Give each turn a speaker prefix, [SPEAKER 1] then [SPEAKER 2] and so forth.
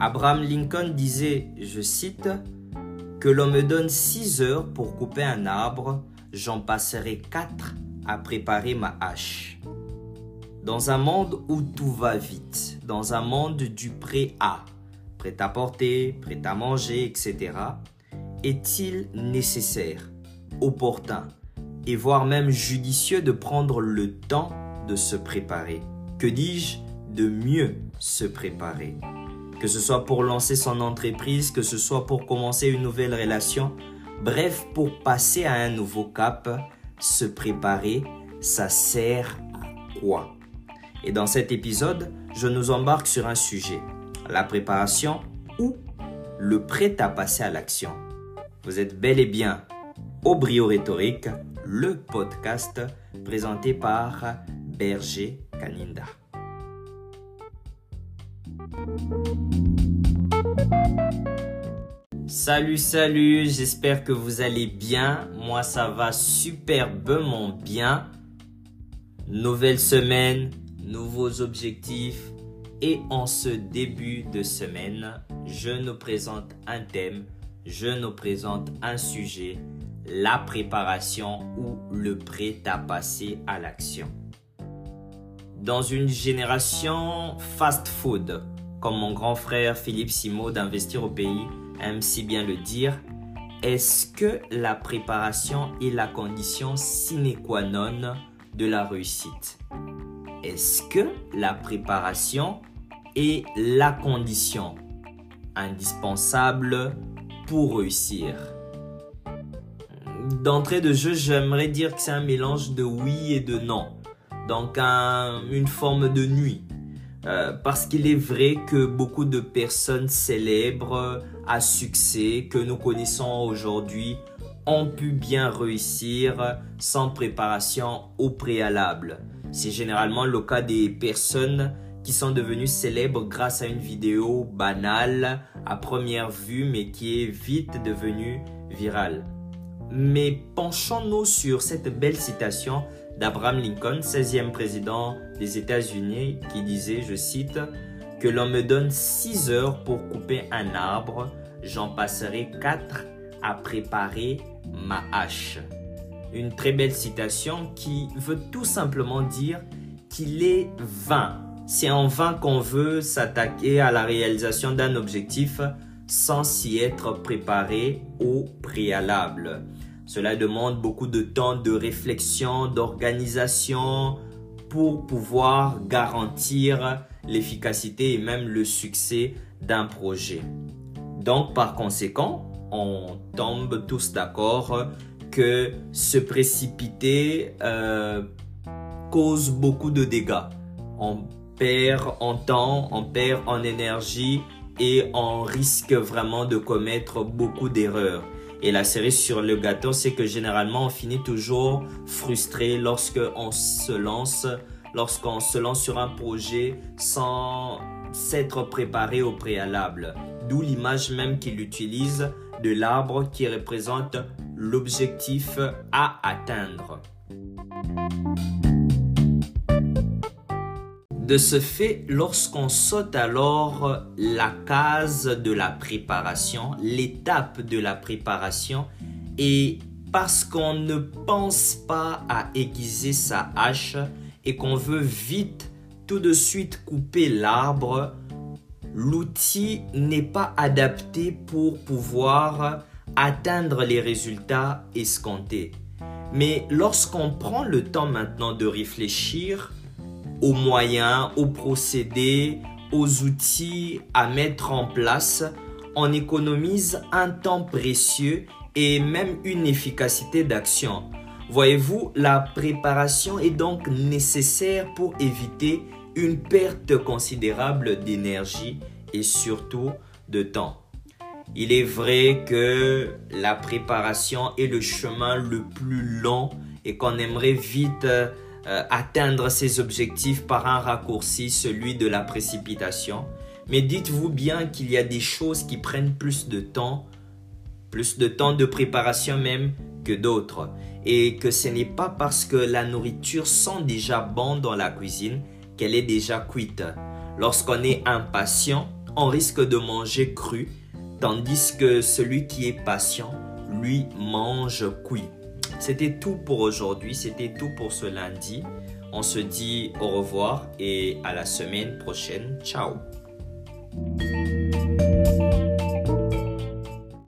[SPEAKER 1] Abraham Lincoln disait, je cite, Que l'on me donne 6 heures pour couper un arbre, j'en passerai 4 à préparer ma hache. Dans un monde où tout va vite, dans un monde du prêt à, prêt à porter, prêt à manger, etc., est-il nécessaire, opportun et voire même judicieux de prendre le temps de se préparer? Que dis-je De mieux se préparer? Que ce soit pour lancer son entreprise, que ce soit pour commencer une nouvelle relation, bref, pour passer à un nouveau cap, se préparer, ça sert à quoi? Et dans cet épisode, je nous embarque sur un sujet, la préparation ou le prêt à passer à l'action. Vous êtes bel et bien au Brio Rhétorique, le podcast présenté par Berger Kaninda. Salut, salut, j'espère que vous allez bien. Moi, ça va superbement bien. Nouvelle semaine, nouveaux objectifs. Et en ce début de semaine, je nous présente un thème, je nous présente un sujet, la préparation ou le prêt à passer à l'action. Dans une génération fast-food, comme mon grand frère Philippe Simo d'Investir au pays aime si bien le dire, est-ce que la préparation est la condition sine qua non de la réussite? Est-ce que la préparation est la condition indispensable pour réussir? D'entrée de jeu, j'aimerais dire que c'est un mélange de oui et de non. Donc une forme de nuit. Euh, parce qu'il est vrai que beaucoup de personnes célèbres à succès que nous connaissons aujourd'hui ont pu bien réussir sans préparation au préalable. C'est généralement le cas des personnes qui sont devenues célèbres grâce à une vidéo banale à première vue mais qui est vite devenue virale. Mais penchons-nous sur cette belle citation d'Abraham Lincoln, 16e président des États-Unis, qui disait, je cite, que l'on me donne 6 heures pour couper un arbre, j'en passerai 4 à préparer ma hache. Une très belle citation qui veut tout simplement dire qu'il est vain. C'est en vain qu'on veut s'attaquer à la réalisation d'un objectif sans s'y être préparé au préalable. Cela demande beaucoup de temps de réflexion, d'organisation pour pouvoir garantir l'efficacité et même le succès d'un projet. Donc par conséquent, on tombe tous d'accord que se précipiter euh, cause beaucoup de dégâts. On perd en temps, on perd en énergie et on risque vraiment de commettre beaucoup d'erreurs. Et la série sur le gâteau, c'est que généralement on finit toujours frustré lorsque on se lance, lorsqu'on se lance sur un projet sans s'être préparé au préalable. D'où l'image même qu'il utilise de l'arbre qui représente l'objectif à atteindre. De ce fait, lorsqu'on saute alors la case de la préparation, l'étape de la préparation, et parce qu'on ne pense pas à aiguiser sa hache et qu'on veut vite tout de suite couper l'arbre, l'outil n'est pas adapté pour pouvoir atteindre les résultats escomptés. Mais lorsqu'on prend le temps maintenant de réfléchir, aux moyens, aux procédés, aux outils à mettre en place, on économise un temps précieux et même une efficacité d'action. Voyez-vous, la préparation est donc nécessaire pour éviter une perte considérable d'énergie et surtout de temps. Il est vrai que la préparation est le chemin le plus long et qu'on aimerait vite euh, atteindre ses objectifs par un raccourci, celui de la précipitation. Mais dites-vous bien qu'il y a des choses qui prennent plus de temps, plus de temps de préparation même que d'autres. Et que ce n'est pas parce que la nourriture sent déjà bon dans la cuisine qu'elle est déjà cuite. Lorsqu'on est impatient, on risque de manger cru, tandis que celui qui est patient, lui, mange cuit. C'était tout pour aujourd'hui, c'était tout pour ce lundi. On se dit au revoir et à la semaine prochaine. Ciao